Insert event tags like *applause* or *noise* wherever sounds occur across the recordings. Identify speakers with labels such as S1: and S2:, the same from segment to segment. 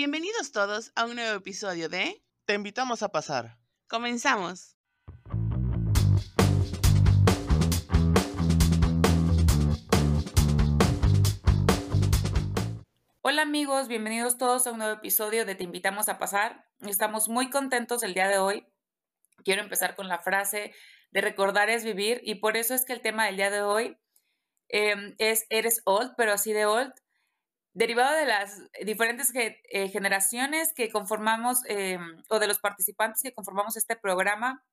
S1: Bienvenidos todos a un nuevo episodio de
S2: Te invitamos a pasar.
S1: Comenzamos.
S3: Hola amigos, bienvenidos todos a un nuevo episodio de Te invitamos a pasar. Estamos muy contentos el día de hoy. Quiero empezar con la frase de recordar es vivir y por eso es que el tema del día de hoy em, es eres old, pero así de old, derivado de las diferentes eh, generaciones que conformamos em, o de los participantes que conformamos este programa,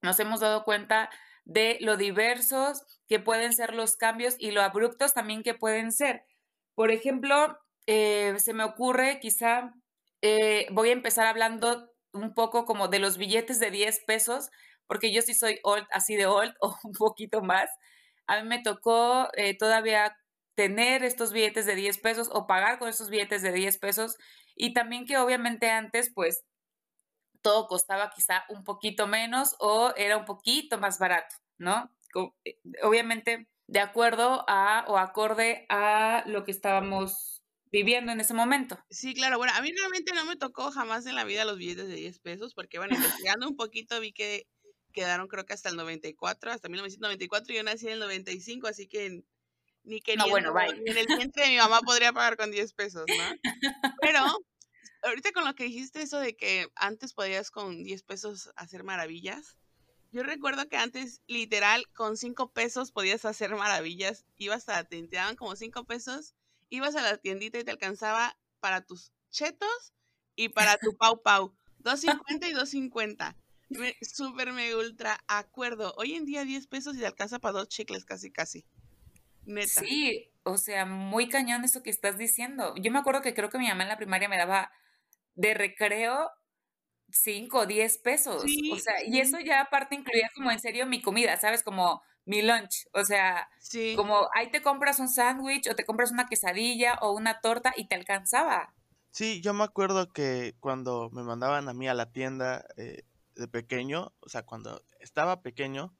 S3: nos hemos dado cuenta de lo diversos que pueden ser los cambios y lo abruptos también que pueden ser. Por ejemplo, eh, se me ocurre quizá, eh, voy a empezar hablando un poco como de los billetes de 10 pesos, porque yo sí soy old, así de old *laughs* o un poquito más. A mí me tocó eh, todavía tener estos billetes de 10 pesos o pagar con estos billetes de 10 pesos y también que obviamente antes pues todo costaba quizá un poquito menos o era un poquito más barato, ¿no? Obviamente de acuerdo a o acorde a lo que estábamos viviendo en ese momento.
S1: Sí, claro. Bueno, a mí realmente no me tocó jamás en la vida los billetes de 10 pesos, porque bueno, *laughs* investigando un poquito vi que quedaron creo que hasta el 94, hasta 1994, yo nací en el 95, así que ni que
S3: no, bueno,
S1: ni en el vientre de mi mamá podría pagar con 10 pesos, ¿no? Pero ahorita con lo que dijiste eso de que antes podías con 10 pesos hacer maravillas, yo recuerdo que antes, literal, con 5 pesos podías hacer maravillas. Ibas a, te daban como 5 pesos ibas a la tiendita y te alcanzaba para tus chetos y para tu pau pau. 2.50 y 2.50. Súper me ultra acuerdo. Hoy en día 10 pesos y te alcanza para dos chicles casi casi.
S3: Neta. Sí, o sea, muy cañón eso que estás diciendo. Yo me acuerdo que creo que mi mamá en la primaria me daba de recreo 5 o 10 pesos. o sea, y eso ya aparte incluía como en serio mi comida, ¿sabes? Como mi lunch. O sea, como ahí te compras un sándwich o te compras una quesadilla o una torta y te alcanzaba.
S2: Sí, yo me acuerdo que cuando me mandaban a mí a la tienda eh, de pequeño, o sea, cuando estaba pequeño,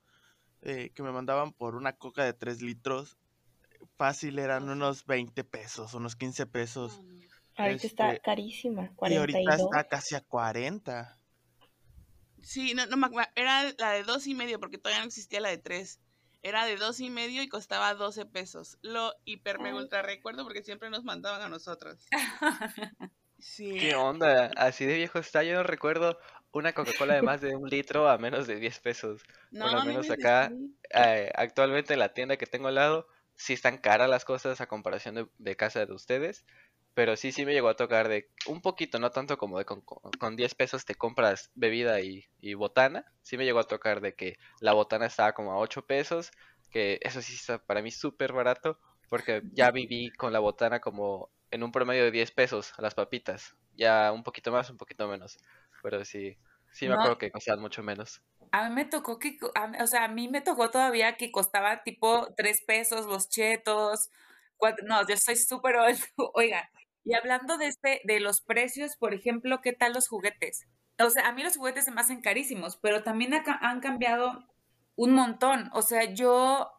S2: eh, que me mandaban por una coca de 3 litros, fácil eran unos 20 pesos, unos 15 pesos.
S4: Ahorita está este, carísima, 42.
S2: Y ahorita está casi a 40.
S1: Sí, no, no, era la de dos y medio porque todavía no existía la de tres. Era de dos y medio y costaba 12 pesos. Lo hiper me ultra recuerdo porque siempre nos mandaban a nosotros. *laughs*
S5: Sí. ¿Qué onda? Así de viejo está. Yo no recuerdo una Coca-Cola de más de un litro a menos de 10 pesos. No, Por lo menos acá, eh, actualmente en la tienda que tengo al lado, sí están caras las cosas a comparación de, de casa de ustedes. Pero sí, sí me llegó a tocar de un poquito, no tanto como de con, con 10 pesos te compras bebida y, y, botana. Sí me llegó a tocar de que la botana estaba como a 8 pesos, que eso sí está para mí súper barato, porque ya viví con la botana como en un promedio de 10 pesos a las papitas. Ya un poquito más, un poquito menos. Pero sí, sí me acuerdo que costaban mucho menos.
S3: A mí me tocó que, o sea, a mí me tocó todavía que costaba tipo 3 pesos los chetos. no, yo soy súper *laughs* Oiga, y hablando de este, de los precios, por ejemplo, ¿qué tal los juguetes? O sea, a mí los juguetes se me hacen carísimos, pero también han cambiado un montón. O sea, yo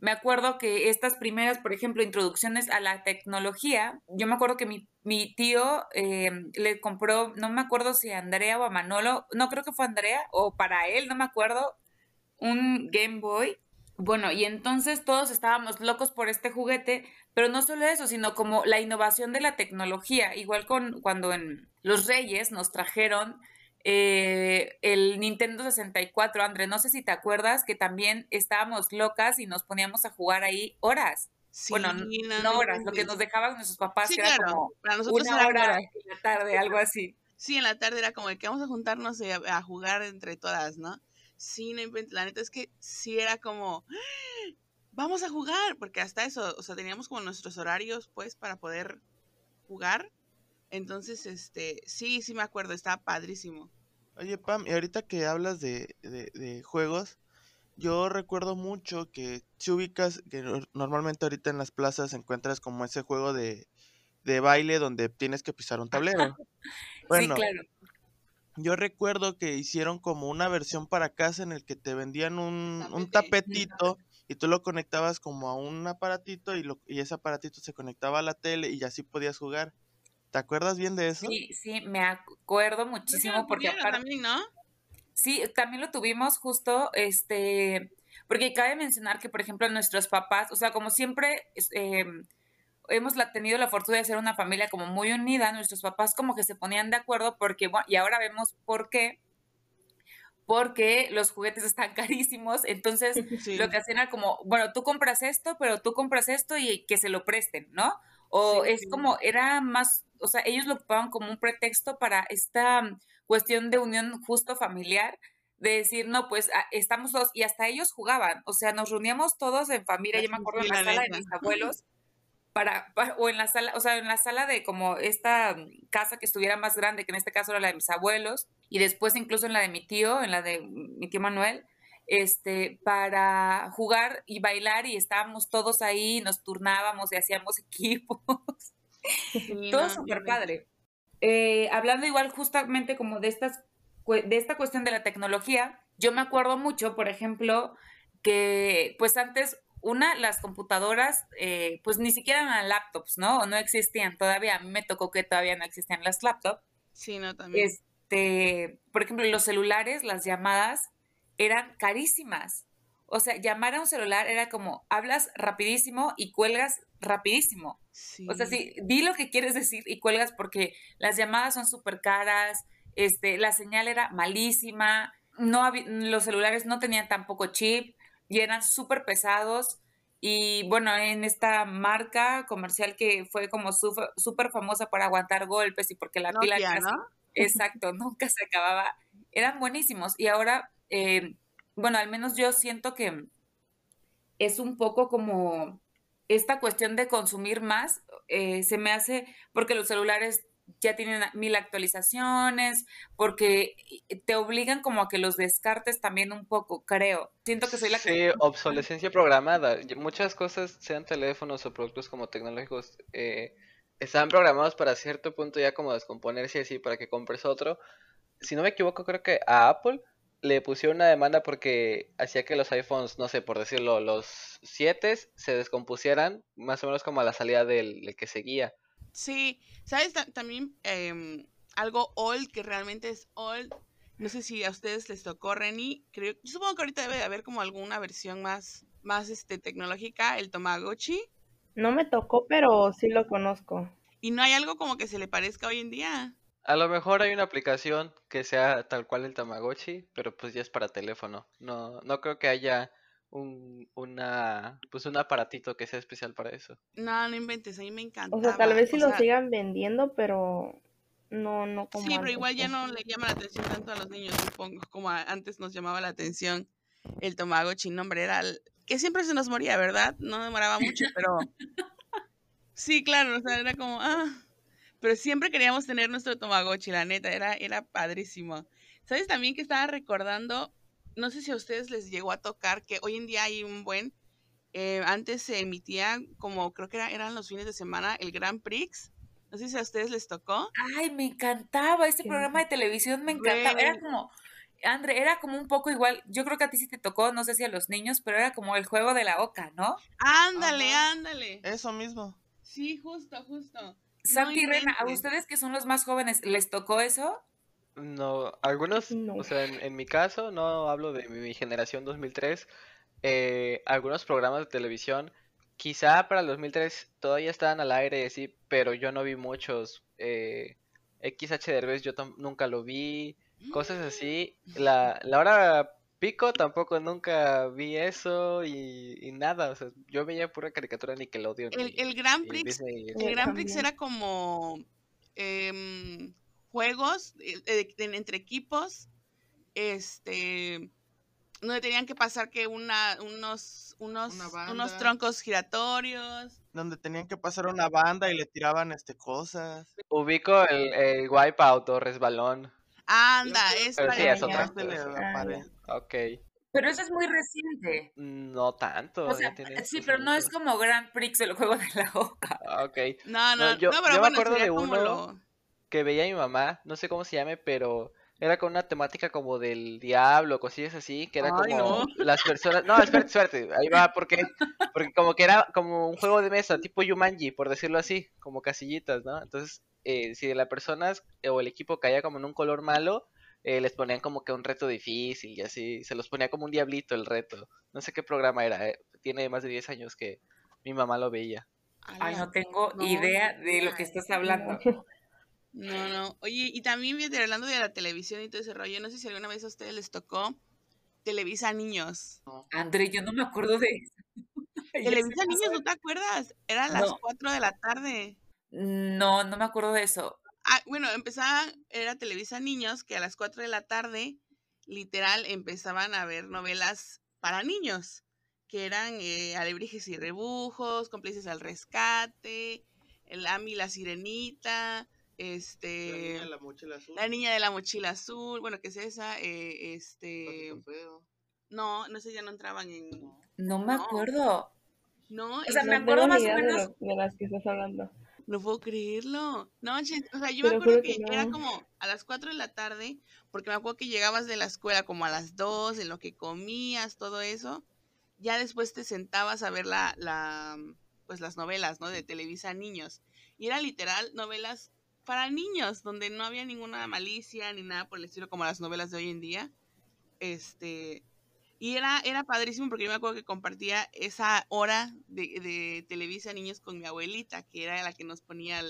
S3: me acuerdo que estas primeras, por ejemplo, introducciones a la tecnología, yo me acuerdo que mi, mi tío eh, le compró, no me acuerdo si a Andrea o a Manolo, no creo que fue Andrea, o para él, no me acuerdo, un Game Boy. Bueno, y entonces todos estábamos locos por este juguete, pero no solo eso, sino como la innovación de la tecnología, igual con cuando en Los Reyes nos trajeron eh, el Nintendo 64, André, no sé si te acuerdas que también estábamos locas y nos poníamos a jugar ahí horas. bueno, no, horas, lo que nos dejaban nuestros papás, que era como Para nosotros una hora en la tarde, algo así.
S1: Sí, en la tarde era como de que vamos a juntarnos a jugar entre todas, ¿no? sí, la neta es que sí era como, vamos a jugar, porque hasta eso, o sea, teníamos como nuestros horarios, pues, para poder jugar. Entonces, este, sí, sí me acuerdo, estaba padrísimo.
S2: Oye, Pam, y ahorita que hablas de, de, juegos, yo recuerdo mucho que si ubicas, que normalmente ahorita en las plazas encuentras como ese juego de, de baile donde tienes que pisar un tablero. *laughs*
S3: Bueno, sí, claro
S2: yo recuerdo que hicieron como una versión para casa en el que te vendían un, un tapetito y tú lo conectabas como a un aparatito y, lo, y ese aparatito se conectaba a la tele y así podías jugar. ¿Te acuerdas bien de eso?
S3: Sí, sí, me acuerdo muchísimo porque
S1: también, ¿no?
S3: Sí, también lo tuvimos justo, este, porque cabe mencionar que, por ejemplo, nuestros papás, o sea, como siempre eh, hemos tenido la fortuna de ser una familia como muy unida, nuestros papás como que se ponían de acuerdo porque, bueno, y ahora vemos por qué, porque los juguetes están *laughs* carísimos, entonces *laughs* lo que hacían era como, bueno, tú compras esto, pero tú compras esto y que se lo presten, ¿no? O es como, era más, o sea, ellos lo ocupaban como un pretexto para esta cuestión de unión justo familiar, de decir, no, pues ah, estamos todos, y hasta ellos jugaban, o sea, nos reuníamos todos en familia, yo me acuerdo en la sala de mis abuelos, para, o en la sala, o sea, en la sala de como esta casa que estuviera más grande, que en este caso era la de mis abuelos, y después incluso en la de mi tío, en la de mi tío Manuel, este, para jugar y bailar y estábamos todos ahí, nos turnábamos y hacíamos *laughs* equipos. Todo súper padre. Eh, hablando igual justamente como de, estas, de esta cuestión de la tecnología, yo me acuerdo mucho, por ejemplo, que pues antes una, las computadoras, eh, pues ni siquiera eran laptops, ¿no? O no existían todavía. A mí me tocó que todavía no existían las laptops.
S1: Sí, no, también.
S3: Este, por ejemplo, los celulares, las llamadas eran carísimas. O sea, llamar a un celular era como, hablas rapidísimo y cuelgas rapidísimo. O sea, sí, di lo que quieres decir y cuelgas porque las llamadas son súper caras, este, la señal era malísima, no los celulares no tenían tampoco chip y eran súper pesados. Y bueno, en esta marca comercial que fue como súper famosa por aguantar golpes y porque la pila exacto, *laughs* nunca se acababa, eran buenísimos. Y ahora, eh, bueno, al menos yo siento que es un poco como esta cuestión de consumir más, eh, se me hace porque los celulares ya tienen mil actualizaciones, porque te obligan como a que los descartes también un poco, creo. Siento que soy la
S5: sí, *laughs* obsolescencia programada. Muchas cosas, sean teléfonos o productos como tecnológicos, eh, están programados para cierto punto ya como descomponerse así para que compres otro. Si no me equivoco, creo que a Apple le pusieron una demanda porque hacía que los iPhones, no sé, por decirlo, los 7 se descompusieran más o menos como a la salida del que seguía.
S1: Sí, ¿sabes? también em, algo old que realmente es old. No sé si a ustedes les tocó, Reni. Creo, yo supongo que ahorita debe de haber como alguna versión más, más este, tecnológica, el Tamagotchi.
S4: No me tocó, pero sí lo conozco.
S1: ¿Y no hay algo como que se le parezca hoy en día?
S5: A lo mejor hay una aplicación que sea tal cual el Tamagotchi, pero pues ya es para teléfono. No, no creo que haya un, una, pues un aparatito que sea especial para eso.
S1: No, no inventes, a mí me encanta.
S4: O sea, tal vez si lo sigan vendiendo, pero no, no
S1: como Sí, pero igual ya no le llama la atención tanto a los niños, supongo, como antes nos llamaba la atención el Tamagotchi, nombre era el, que siempre se nos moría, ¿verdad? No demoraba mucho, pero *laughs* sí, claro, o sea, era como, ah, pero siempre queríamos tener nuestro Tamagotchi, la neta, era, era padrísimo. ¿Sabes también que estaba recordando no sé si a ustedes les llegó a tocar que hoy en día hay un buen, eh, antes se emitía como creo que eran los fines de semana el Grand Prix. No sé si a ustedes les tocó.
S3: Ay, me encantaba, este programa de televisión me encantaba. Era como, André, era como un poco igual, yo creo que a ti sí te tocó, no sé si a los niños, pero era como el juego de la oca, ¿no?
S1: Ándale, ándale.
S2: Eso mismo.
S1: Sí, justo, justo.
S3: Santi y Rena, ¿a ustedes que son los más jóvenes, les tocó eso?
S5: No, algunos, o sea, en, mi caso, no hablo de mi, generación 2003, eh, algunos programas de televisión, quizá para el 2003 todavía estaban al aire, sí, pero yo no vi muchos. Eh, XH Derbez yo nunca lo vi, cosas así. La, la hora pico tampoco nunca vi eso y, nada, o sea, yo veía pura caricatura Nickelodeon.
S1: El, el Grand Prix, el Grand Prix era como... Eh, juegos eh, entre equipos, este, donde tenían que pasar que una, unos, unos, unos troncos giratorios.
S2: Donde tenían que pasar una banda y le tiraban este cosas.
S5: Ubico el, el wipeout o resbalón.
S1: Anda, es
S5: es otra. Ok.
S3: Pero eso es muy reciente.
S5: No tanto.
S3: sí, pero no es como Grand Prix el juego de la boca.
S5: Ok.
S1: No, no, no, yo, pero me acuerdo de uno
S5: que veía mi mamá, no sé cómo se llame, pero era con una temática como del diablo, cosillas así, que era como las personas, no, espérate, *laughs* espérate, ahí va, porque, porque como que era como un juego de mesa, tipo Yumanji, por decirlo así, como casillitas, ¿no? Entonces, eh, si de las personas o el equipo caía como en un color malo, eh, les ponían como que un reto difícil y así, se los ponía como un diablito el reto. No sé qué programa era, eh, tiene más de 10 años que mi mamá lo veía.
S3: Ay, no tengo idea de lo que estás hablando.
S1: No, no. Oye, y también hablando de la televisión y todo ese rollo, no sé si alguna vez a ustedes les tocó Televisa Niños.
S3: André, yo no me acuerdo de eso. *laughs*
S1: Televisa Niños, ¿no te acuerdas? Era a las 4 de la tarde.
S3: No, no me acuerdo de eso.
S1: Ah, bueno, empezaba, era Televisa Niños, que a las 4 de la tarde, literal, empezaban a ver novelas para niños, que eran eh, Alebrijes y Rebujos, Cómplices al Rescate, El Ami la Sirenita, este... La
S2: niña de la mochila azul.
S1: La niña de la mochila azul, bueno, que es esa, eh, este... No, no sé, ya no entraban en...
S3: No me acuerdo.
S1: No,
S3: o sea, me acuerdo más o menos...
S4: De, las que estás hablando.
S1: No puedo creerlo. No, o sea, yo me acuerdo que, era como a las 4 de la tarde, porque me acuerdo que llegabas de la escuela como a las 2, en lo que comías, todo eso. Ya después te sentabas a ver la, la, pues las novelas, ¿no? De Televisa Niños. Y era literal novelas para niños, donde no había ninguna malicia ni nada por el estilo como las novelas de hoy en día. Este, y era, era padrísimo porque yo me acuerdo que compartía esa hora de, de Televisa Niños con mi abuelita, que era la que nos ponía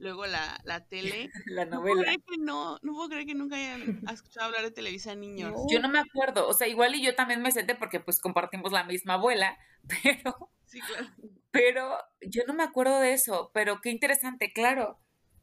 S1: luego la, la tele. *laughs*
S3: la novela.
S1: No, no, puedo creer que nunca hayan escuchado hablar de Televisa Niños.
S3: Yo no me acuerdo, o sea, igual y yo también me senté porque pues compartimos la misma abuela, *laughs* pero...
S1: Sí, claro.
S3: Pero yo no me acuerdo de eso, pero qué interesante, claro.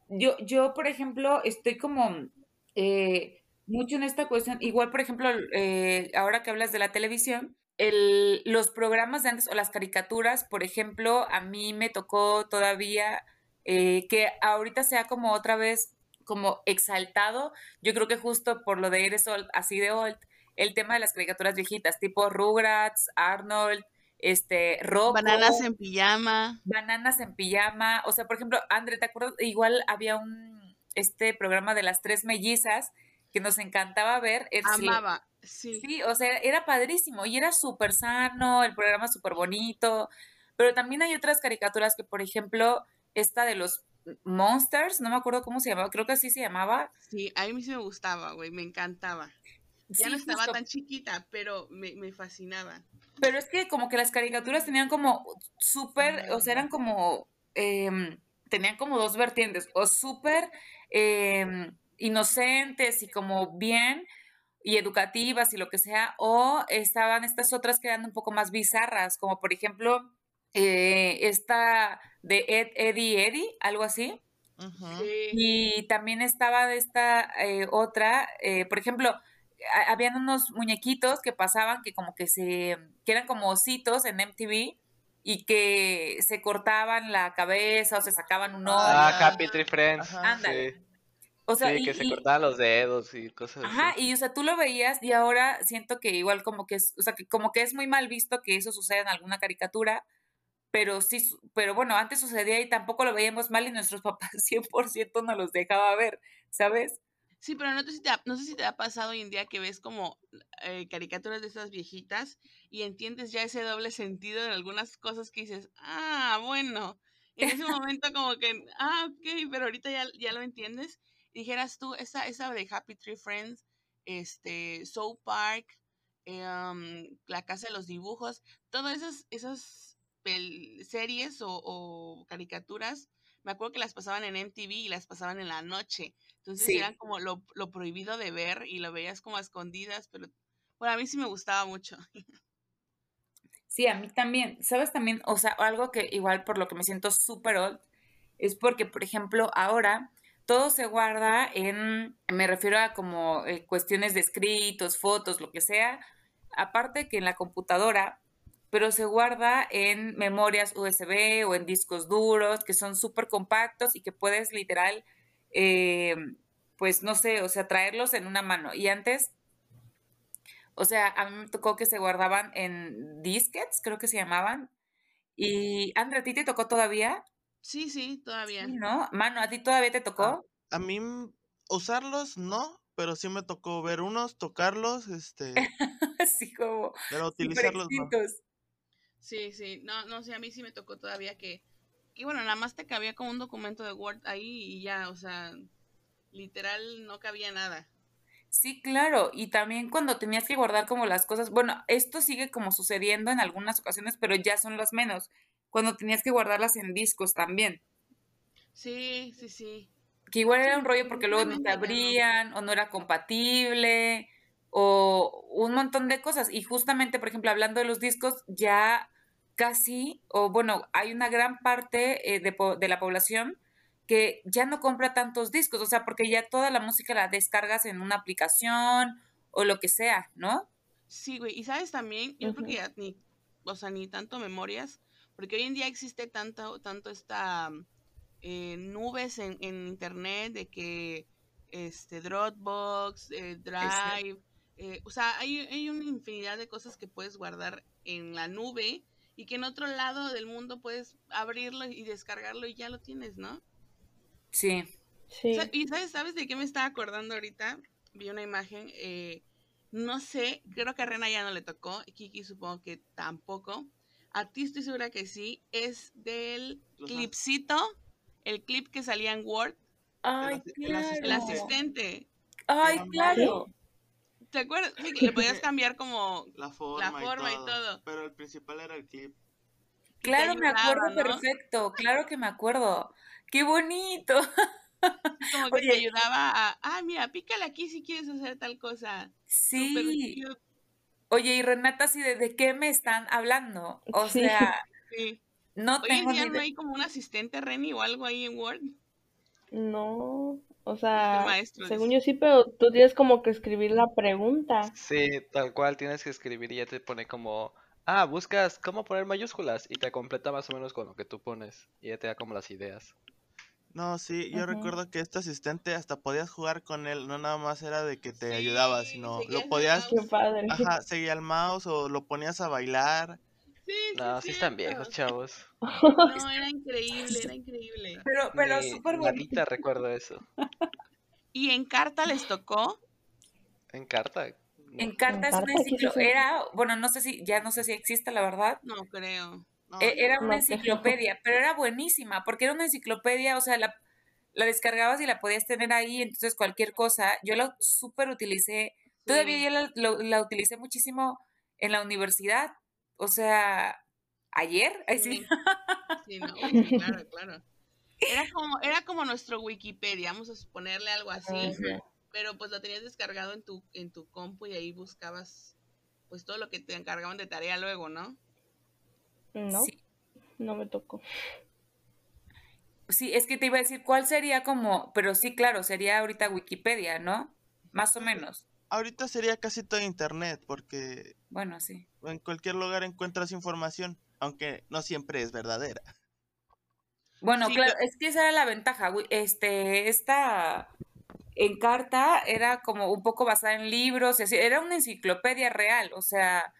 S3: Yo, yo por ejemplo, estoy como... Eh, mucho en esta cuestión. Igual, por ejemplo, eh, ahora que hablas de la televisión, el, los programas de antes o las caricaturas, por ejemplo, a mí me tocó todavía eh, que ahorita sea como otra vez como exaltado. Yo creo que justo por lo de Eres old, así de old, el tema de las caricaturas viejitas, tipo Rugrats, Arnold, este, Rocco.
S1: Bananas en pijama.
S3: Bananas en pijama. O sea, por ejemplo, André, ¿te acuerdas? Igual había un, este programa de las tres mellizas que nos encantaba ver.
S1: Amaba, sí.
S3: Sí, o sea, era padrísimo y era súper sano, el programa súper bonito, pero también hay otras caricaturas que, por ejemplo, esta de los Monsters, no me acuerdo cómo se llamaba, creo que así se llamaba.
S1: Sí, a mí sí me gustaba, güey, me encantaba. Ya no estaba tan chiquita, pero me, me, fascinaba.
S3: Pero es que como que las caricaturas tenían como súper, o sea, eran como, eh, tenían como dos vertientes, o súper... Eh, inocentes y como bien y educativas y lo que sea, o estaban estas otras que eran un poco más bizarras, como por ejemplo eh, esta de Ed, Eddie, Eddie, algo así. Y también estaba de esta eh, otra, eh, por ejemplo, habían unos muñequitos que pasaban que como que se, que eran como ositos en MTV y que se cortaban la cabeza o se sacaban un ojo.
S5: Ah, Happy Tree Friends.
S3: Ándale.
S5: O sea, sí, que se cortaban los dedos y cosas
S3: ajá, y o sea, tú lo veías y ahora siento que igual como que es, o sea, que como que es muy mal visto que eso suceda en alguna caricatura, pero sí, pero bueno, antes sucedía y tampoco lo veíamos mal y nuestros *laughs* papás 100% no los dejaba ver, ¿sabes?
S1: Sí, pero no, sé si te ha, no sé si te ha pasado hoy en día que ves como eh, caricaturas de esas viejitas y entiendes ya ese doble sentido en algunas cosas que dices, ah, bueno, en ese *laughs* momento como que, ah, ok, pero ahorita ya, ya lo entiendes dijeras tú, esa, esa de Happy Tree Friends, este, Soul Park, em, La Casa de los Dibujos, todas esas, esas series o, caricaturas, me acuerdo que las pasaban en MTV y las pasaban en la noche. Entonces eran como lo, lo, prohibido de ver y lo veías como a escondidas, pero bueno, a mí sí me gustaba mucho. *laughs*
S3: Sí, a mí también. ¿Sabes también? O sea, algo que igual por lo que me siento súper old es porque, por ejemplo, ahora todo se guarda en, me refiero a como eh, cuestiones de escritos, fotos, lo que sea, aparte que en la computadora, pero se guarda en memorias USB o en discos duros que son súper compactos y que puedes literal, eh, pues no sé, o sea, traerlos en una mano. Y antes, o sea, a mí me tocó que se guardaban en disquets, creo que se llamaban. Y Andrea, ¿a ti te tocó todavía?
S1: Sí, sí, todavía.
S3: ¿no? Mano, ¿a ti todavía te tocó?
S2: A, mí usarlos no, pero sí me tocó ver unos, tocarlos, este. *laughs*
S3: sí, como.
S2: Pero utilizarlos no.
S1: Sí, sí, no, no, sí, a mí sí me tocó todavía que, Y bueno, nada más te cabía como un documento de Word ahí y ya, o sea, literal no cabía nada.
S3: Sí, claro, y también cuando tenías que guardar como las cosas, bueno, esto sigue como sucediendo en algunas ocasiones, pero ya son las menos, cuando tenías que guardarlas en discos también.
S1: Sí, sí, sí.
S3: Que igual era un rollo porque luego no te abrían o no era compatible o un montón de cosas. Y justamente, por ejemplo, hablando de los discos, ya casi, o bueno, hay una gran parte eh, de, de, la población que ya no compra tantos discos, o sea, porque ya toda la música la descargas en una aplicación o lo que sea, ¿no?
S1: Sí, güey, y sabes también, yo creo que ya ni, o sea, ni tanto memorias, porque hoy en día existe tanto, tanto esta eh, nubes en, en, internet de que este Dropbox, eh, Drive, eh, o sea, hay, hay una infinidad de cosas que puedes guardar en la nube y que en otro lado del mundo puedes abrirlo y descargarlo y ya lo tienes, ¿no?
S3: Sí.
S1: sí. ¿Y sabes, sabes de qué me estaba acordando ahorita? Vi una imagen, eh, no sé, creo que a Rena ya no le tocó, Kiki supongo que tampoco. A ti estoy segura que sí, es del clipcito, el clip que salía en Word.
S3: Ay,
S1: el, claro. el asistente.
S3: Ay, claro.
S1: ¿Te acuerdas? Sí, que le podías cambiar como
S2: la forma,
S1: la forma y, todo, y, todo,
S2: Pero el principal era el clip.
S3: Claro, ayudaba, me acuerdo ¿no? perfecto. Claro que me acuerdo. ¡Qué bonito! *laughs*
S1: Como que Oye, te ayudaba a, ah, mira, pícale aquí si quieres hacer tal cosa.
S3: Sí. Oye, y Renata, así de, de qué me están hablando? *laughs* O
S1: sí.
S3: sea,
S1: sí.
S3: no
S1: Hoy
S3: tengo
S1: en día
S3: ni
S1: no hay como un asistente Reni o algo ahí en Word.
S4: No, o sea,
S1: maestro,
S4: según yo sí, pero tú tienes como que escribir la pregunta.
S5: Sí, tal cual tienes que escribir y ya te pone como, ah, buscas cómo poner mayúsculas y te completa más o menos con lo que tú pones y ya te da como las ideas.
S2: No, sí, yo recuerdo que este asistente hasta podías jugar con él, no nada más era de que te
S1: Sí,
S2: ayudaba, sino lo podías,
S4: Qué padre. *laughs*
S2: ajá, seguía el mouse o lo ponías a bailar.
S1: Sí, sí,
S5: No, sí están viejos, chavos.
S1: No, era increíble, era increíble.
S3: Pero, pero súper bonito.
S5: nadita recuerdo eso.
S1: ¿Y en carta les tocó?
S5: En carta. no.
S3: En carta es una
S4: ¿qué es
S3: enciclo...
S4: eso?
S3: Era, bueno, no sé si, ya no sé si existe, la verdad.
S1: No creo.
S2: No,
S3: E- Era una
S4: No
S3: enciclopedia, pero era buenísima, porque era una enciclopedia, o sea, la, la descargabas y la podías tener ahí, entonces cualquier cosa, yo la súper utilicé, todavía yo la, utilicé muchísimo en la universidad, o sea, ayer, *laughs* Ay, sí.
S1: Sí, no, *laughs* claro, claro. Era como, era como nuestro Wikipedia, vamos a suponerle algo así, pero pues lo tenías descargado en tu, en tu compu y ahí buscabas pues todo lo que te encargaban de tarea luego, ¿no?
S4: No,
S3: Sí.
S4: no me tocó.
S3: Sí, es que te iba a decir cuál sería como, pero sí, claro, sería ahorita Wikipedia, ¿no? Más o menos.
S2: Ahorita sería casi todo internet, porque
S3: Bueno, sí.
S2: en cualquier lugar encuentras información, aunque no siempre es verdadera.
S3: Bueno,
S1: Sí,
S3: claro, es que esa era la ventaja, güey. Este, esta Encarta era como un poco basada en libros, era una enciclopedia real, o sea,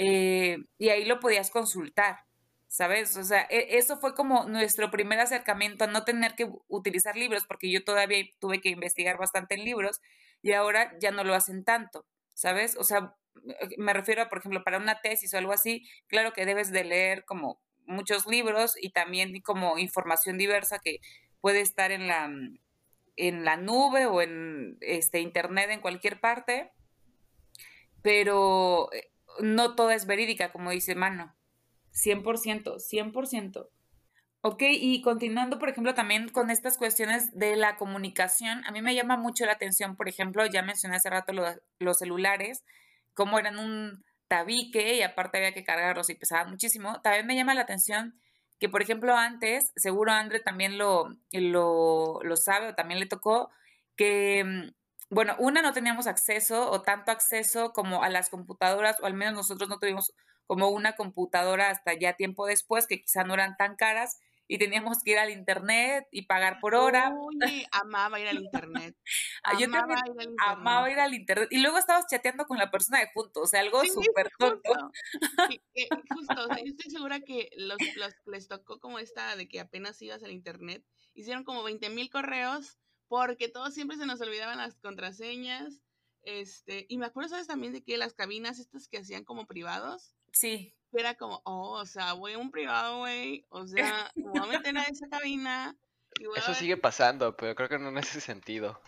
S3: eh, y ahí lo podías consultar, ¿sabes? O sea, e- eso fue como nuestro primer acercamiento a no tener que utilizar libros, porque yo todavía tuve que investigar bastante en libros y ahora ya no lo hacen tanto, ¿sabes? O sea, me refiero a, por ejemplo, para una tesis o algo así, claro que debes de leer como muchos libros y también como información diversa que puede estar en la, mm, en la nube o en este internet en cualquier parte, pero eh, no toda es verídica, como dice Mano. 100%, 100%. Ok, y continuando, por ejemplo, también con estas cuestiones de la comunicación, a mí me llama mucho la atención, por ejemplo, ya mencioné hace rato lo- los celulares, cómo eran un tabique y aparte había que cargarlos y pesaban muchísimo. También me llama la atención que, por ejemplo, antes, seguro André también lo, lo, lo sabe o también le tocó, que, mm, bueno, una, no teníamos acceso o tanto acceso como a las computadoras, o al menos nosotros no tuvimos como una computadora hasta ya tiempo después, que quizá no eran tan caras, y teníamos que ir al internet y pagar por hora.
S1: Oye, amaba ir al internet. *laughs*
S3: Yo
S1: Amaba
S3: también
S1: ir al internet.
S3: amaba ir al internet. Y luego estabas chateando con la persona de junto, o sea, algo
S1: Sí,
S3: súper tonto. *laughs*
S1: Sí, eh, justo, o sea, yo estoy segura que los, les tocó como esta de que apenas ibas al internet, hicieron como 20 mil correos porque todos siempre se nos olvidaban las contraseñas. Este, y me acuerdo, ¿sabes? También de que las cabinas estas que hacían como privados,
S3: Sí.
S1: Era como, oh, o sea, voy a un privado, güey. O sea, me voy a meter a esa cabina.
S5: Eso sigue pasando, pero creo que no en ese sentido.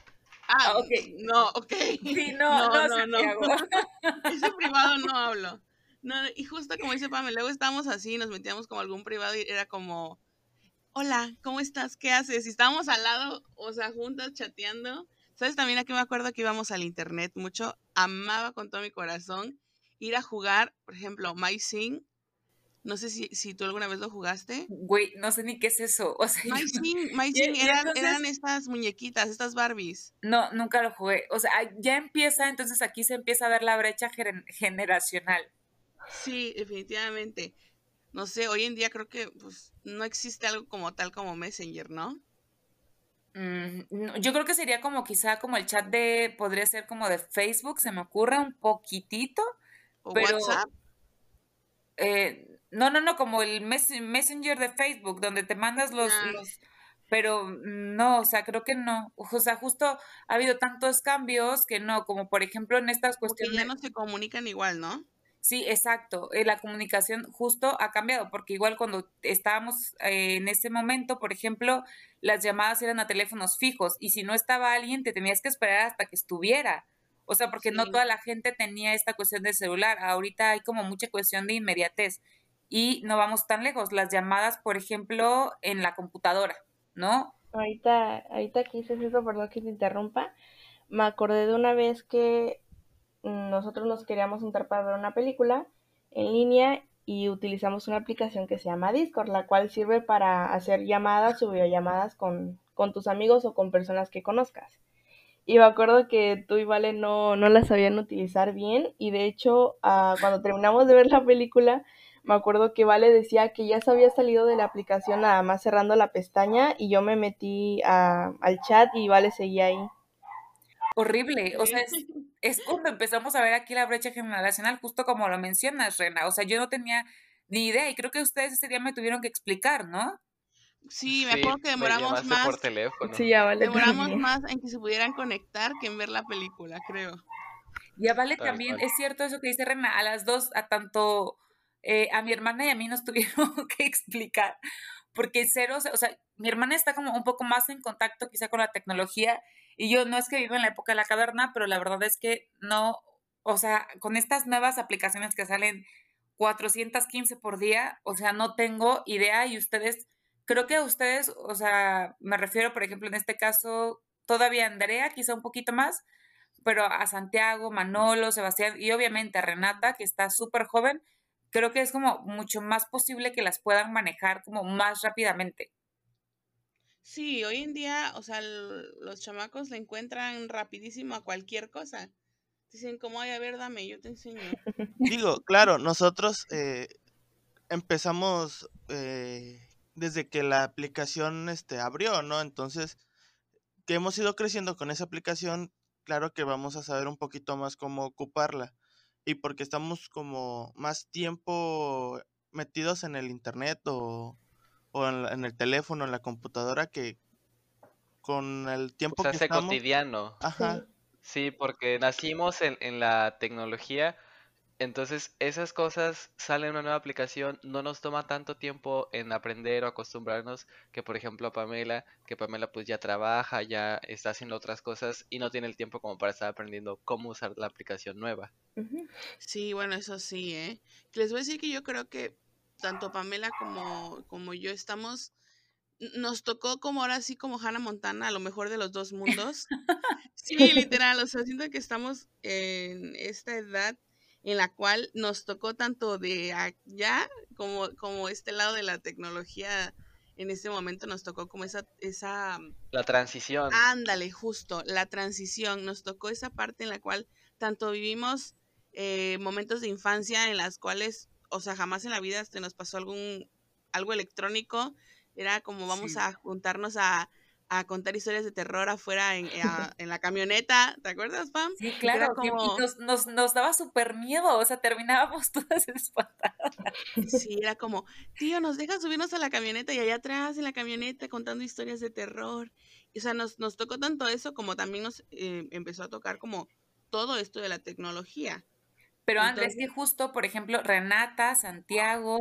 S1: Ah, ok. No, ok.
S3: Sí, no, no, no. no, *laughs*
S1: Ese privado no hablo. No, y justo como dice Pamela, luego estábamos así, nos metíamos como algún privado y era como, hola, ¿cómo estás? ¿Qué haces? Y estábamos al lado, o sea, juntas chateando. ¿Sabes también aquí me acuerdo que íbamos al internet mucho? Amaba con todo mi corazón ir a jugar, por ejemplo, MySing. No sé si, si tú alguna vez lo jugaste.
S3: Güey, no sé ni qué es eso. O sea, *laughs*
S1: MySing, MySing eran, eran estas muñequitas, estas Barbies.
S3: No, nunca lo jugué. O sea, ya empieza, entonces aquí se empieza a ver la brecha generacional.
S1: Sí, definitivamente. No sé, hoy en día creo que pues, no existe algo como tal como Messenger, ¿no?
S3: Mm, yo creo que sería como quizá como el chat de, podría ser como de Facebook, se me ocurre un poquitito.
S1: ¿O WhatsApp?
S3: Eh, no, no, no, como el Messenger de Facebook, donde te mandas los, ah. los pero no, o sea, creo que no. O sea, justo ha habido tantos cambios que no, como por ejemplo en estas cuestiones.
S1: ya no se comunican igual, ¿no?
S3: Sí, exacto. Eh, la comunicación justo ha cambiado, porque igual cuando estábamos eh, en ese momento, por ejemplo, las llamadas eran a teléfonos fijos y si no estaba alguien, te tenías que esperar hasta que estuviera. O sea, porque no toda la gente tenía esta cuestión de celular. Ahorita hay como mucha cuestión de inmediatez y no vamos tan lejos. Las llamadas, por ejemplo, en la computadora, ¿no?
S4: Ahorita, ahorita que dices eso, perdón que te interrumpa, me acordé de una vez que nosotros nos queríamos juntar para ver una película en línea y utilizamos una aplicación que se llama Discord, la cual sirve para hacer llamadas o videollamadas con, con tus amigos o con personas que conozcas. Y me acuerdo que tú y Vale no, no la sabían utilizar bien y de hecho ah, cuando terminamos de ver la película me acuerdo que Vale decía que ya se había salido de la aplicación nada más cerrando la pestaña y yo me metí al chat y Vale seguía ahí
S3: horrible. O sea, es, cuando empezamos a ver aquí la brecha generacional, justo como lo mencionas, Rena. O sea, yo no tenía ni idea y creo que ustedes ese día me tuvieron que explicar, ¿no?
S1: Sí, me acuerdo que demoramos más.
S5: Por teléfono.
S4: Sí, ya vale.
S1: Demoramos más en que se pudieran conectar que en ver la película, creo.
S3: Ya vale también, es cierto eso que dice Rena, a las dos, a tanto eh, a mi hermana y a mí nos *laughs* tuvieron que explicar, porque cero, o sea, mi hermana está como un poco más en contacto quizá con la tecnología y yo no es que vivo en la época de la caverna, pero la verdad es que no, o sea, con estas nuevas aplicaciones que salen 415 por día, o sea, no tengo idea y ustedes, creo que ustedes, o sea, me refiero, por ejemplo, en este caso, todavía Andrea, quizá un poquito más, pero a Santiago, Manolo, Sebastián y obviamente a Renata, que está súper joven, creo que es como mucho más posible que las puedan manejar como más rápidamente.
S1: Sí, hoy en día, o sea, los chamacos le encuentran rapidísimo a cualquier cosa. Dicen como, ay, a ver, dame, yo te enseño.
S2: Digo, claro, nosotros eh, empezamos eh, desde que la aplicación este, abrió, ¿no? Entonces, que hemos ido creciendo con esa aplicación, claro que vamos a saber un poquito más cómo ocuparla. Y porque estamos como más tiempo metidos en el internet o o en, el teléfono, en la computadora, que con el tiempo
S5: que
S2: estamos...
S5: cotidiano.
S2: Ajá.
S5: Sí, porque nacimos en, en la tecnología, entonces esas cosas salen en una nueva aplicación, no nos toma tanto tiempo en aprender o acostumbrarnos que por ejemplo a Pamela, que Pamela pues ya trabaja, ya está haciendo otras cosas y no tiene el tiempo como para estar aprendiendo cómo usar la aplicación nueva.
S1: Sí, bueno, eso sí, ¿eh? Les voy a decir que yo creo que tanto Pamela como, como yo estamos, nos tocó como ahora sí como Hannah Montana, a lo mejor de los dos mundos. sí, *laughs* literal, o sea, siento que estamos en esta edad en la cual nos tocó tanto de allá como, como este lado de la tecnología en este momento nos tocó como esa, esa...
S5: La transición.
S1: Ándale, justo, la transición. Nos tocó esa parte en la cual tanto vivimos eh, momentos de infancia en las cuales o sea, jamás en la vida se nos pasó algún, algo electrónico. Era como vamos a juntarnos a, contar historias de terror afuera en, en, la *laughs* camioneta, ¿te acuerdas, Pam?
S3: Sí, claro, como... nos, nos, daba súper miedo, o sea, terminábamos *laughs* todas espantadas.
S1: Sí, era como, tío, nos deja subirnos a la camioneta y allá atrás en la camioneta contando historias de terror. o sea, nos, nos tocó tanto eso como también nos eh, empezó a tocar como todo esto de la tecnología.
S3: Pero Andrés, que justo, por ejemplo, Renata, Santiago,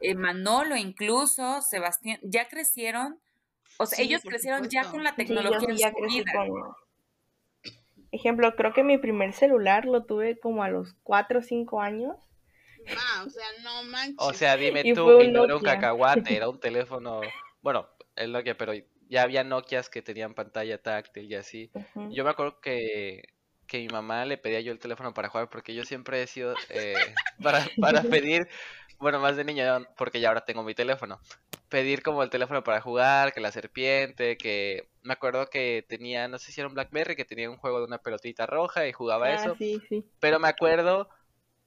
S3: eh, Manolo incluso, Sebastián, ya crecieron, o sea, ellos crecieron ya con la tecnología ya
S4: Ejemplo, creo que mi primer celular lo tuve como a los 4 o 5 años.
S1: Ah, o sea, no manches.
S5: O sea, dime tú, y no era un cacahuate, *laughs* era un teléfono, bueno, el Nokia, pero ya había Nokias que tenían pantalla táctil y así. Yo me acuerdo que, que mi mamá le pedía yo el teléfono para jugar porque yo siempre he sido *laughs* eh, para, para pedir, bueno, más de niño, porque ya ahora tengo mi teléfono, pedir como el teléfono para jugar, que la serpiente, que me acuerdo que tenía, no sé si era un Blackberry, que tenía un juego de una pelotita roja y jugaba ah, eso.
S4: Sí, sí.
S5: Pero me acuerdo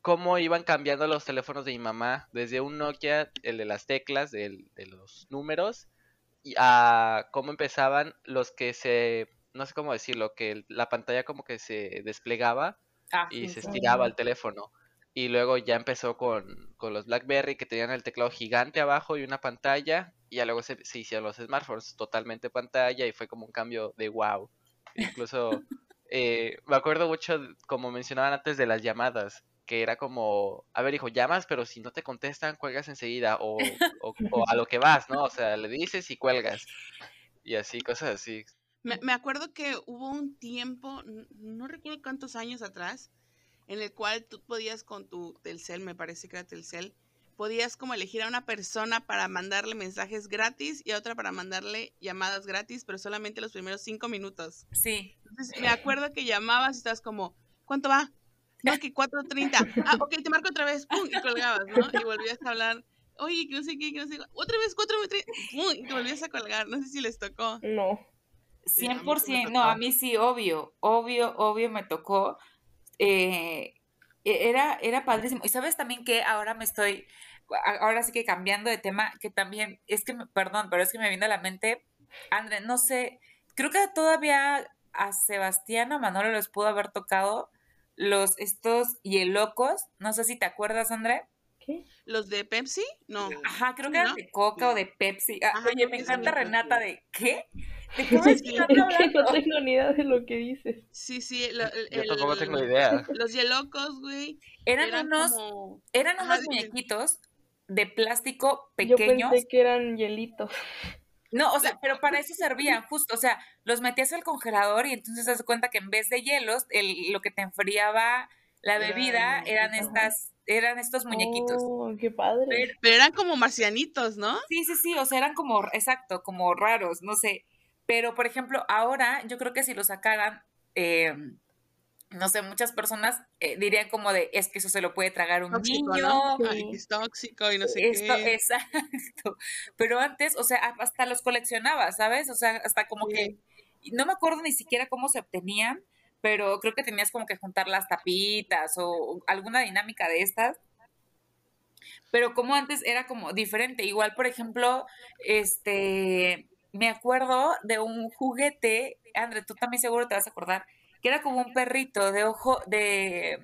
S5: cómo iban cambiando los teléfonos de mi mamá, desde un Nokia, el de las teclas, de los números, y a cómo empezaban los que se, no sé cómo decirlo, que la pantalla como que se desplegaba ah, y se estiraba el teléfono. Y luego ya empezó con, con, los BlackBerry que tenían el teclado gigante abajo y una pantalla. Y ya luego se, se hicieron los smartphones totalmente pantalla y fue como un cambio de wow. Incluso *laughs* eh, me acuerdo mucho, como mencionaban antes, de las llamadas que era como, a ver, hijo, llamas, pero si no te contestan, cuelgas enseguida, o, o, a lo que vas, ¿no? O sea, le dices y cuelgas. Y así, cosas así.
S1: Me, me acuerdo que hubo un tiempo, no recuerdo cuántos años atrás, en el cual tú podías con tu Telcel, me parece que era Telcel, podías como elegir a una persona para mandarle mensajes gratis y a otra para mandarle llamadas gratis, pero solamente los primeros cinco minutos.
S3: Sí.
S1: Entonces me acuerdo que llamabas y estabas como, ¿cuánto va? No, que 4.30. Ah, ok, te marco otra vez. ¡Pum! Y colgabas, ¿no? Y volvías a hablar. Oye, que no sé qué, que no sé qué. Otra vez, 4.30. ¡Pum! Y te volvías a colgar. No sé si les tocó.
S4: No.
S3: 100%, no, a mí sí, obvio, obvio, obvio me tocó. Eh, e, era, era padrísimo. Y sabes también que ahora me estoy, ahora sí que cambiando de tema, que también, es que, perdón, pero es que me viene a la mente, André, no sé, creo que todavía a Sebastián o Manolo les pudo haber tocado los estos hielocos, no sé si te acuerdas, André.
S1: ¿Qué? ¿Los de Pepsi? No.
S3: Ajá, creo que eran de Coca o de Pepsi. Ah, oye, me encanta Renata de ¿qué? *laughs* ¿De qué me
S4: estás hablando? no tengo ni idea de lo que dices.
S1: Sí, sí.
S5: Yo tampoco tengo idea. *laughs*
S1: Los hielocos, güey.
S3: Eran, unos, eran unos muñequitos de plástico pequeños.
S4: Yo pensé que eran hielitos.
S3: No, o sea, pero para eso servían, justo, o sea, los metías al congelador y entonces te das cuenta que en vez de hielos, el, lo que te enfriaba la bebida eran estas, eran estos muñequitos.
S4: Oh, qué padre.
S1: Pero, eran como marcianitos, ¿no?
S3: Sí, sí, sí, o sea, eran como, exacto, como raros, no sé. Pero, por ejemplo, ahora yo creo que si lo sacaran, eh, no sé, muchas personas eh, dirían como de, es que eso se lo puede tragar un niño.
S1: Es tóxico y no sé qué.
S3: Exacto. *laughs* Pero antes, o sea, hasta los coleccionaba, ¿sabes? O sea, hasta como que, no me acuerdo ni siquiera cómo se obtenían, pero creo que tenías como que juntar las tapitas o alguna dinámica de estas. Pero como antes era como diferente. Igual, por ejemplo, este, me acuerdo de un juguete, André, tú también seguro te vas a acordar, que era como un perrito de ojo, de...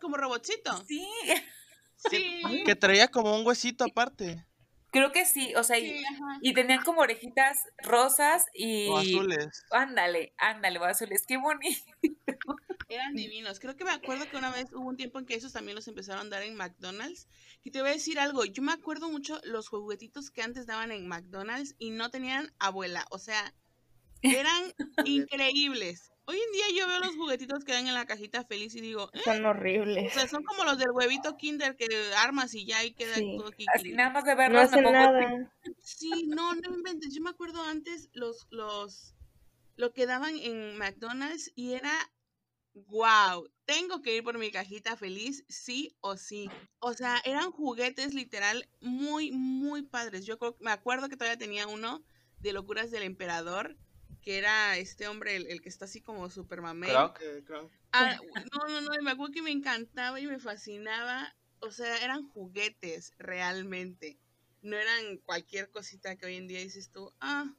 S1: como robotcito.
S3: Sí.
S2: Sí. Que traía como un huesito aparte.
S3: Creo que sí, o sea, y, tenían como orejitas rosas y...
S2: O azules.
S3: Ándale, ándale, o azules, qué bonito.
S1: Eran divinos. Creo que me acuerdo que una vez hubo un tiempo en que esos también los empezaron a dar en McDonald's. Y te voy a decir algo, yo me acuerdo mucho los juguetitos que antes daban en McDonald's y no tenían abuela. O sea, eran *laughs* increíbles. Hoy en día yo veo los juguetitos que dan en la cajita feliz y digo...
S4: Eh". Son horribles.
S1: O sea, son como los del huevito kinder que armas y ya ahí queda todo
S3: Así nada más de verlos no
S4: nada.
S1: Sí, no, no inventes. Yo me acuerdo antes los, los, lo que daban en McDonald's y era... Wow, tengo que ir por mi cajita feliz, sí o sí. O sea, eran juguetes literal muy, muy padres. Yo me acuerdo que todavía tenía uno de locuras del emperador que era este hombre, el, que está así como super mamey.
S2: Eh,
S1: ah, no, no, no, me acuerdo que me encantaba y me fascinaba. O sea, eran juguetes realmente. No eran cualquier cosita que hoy en día dices tú, ah,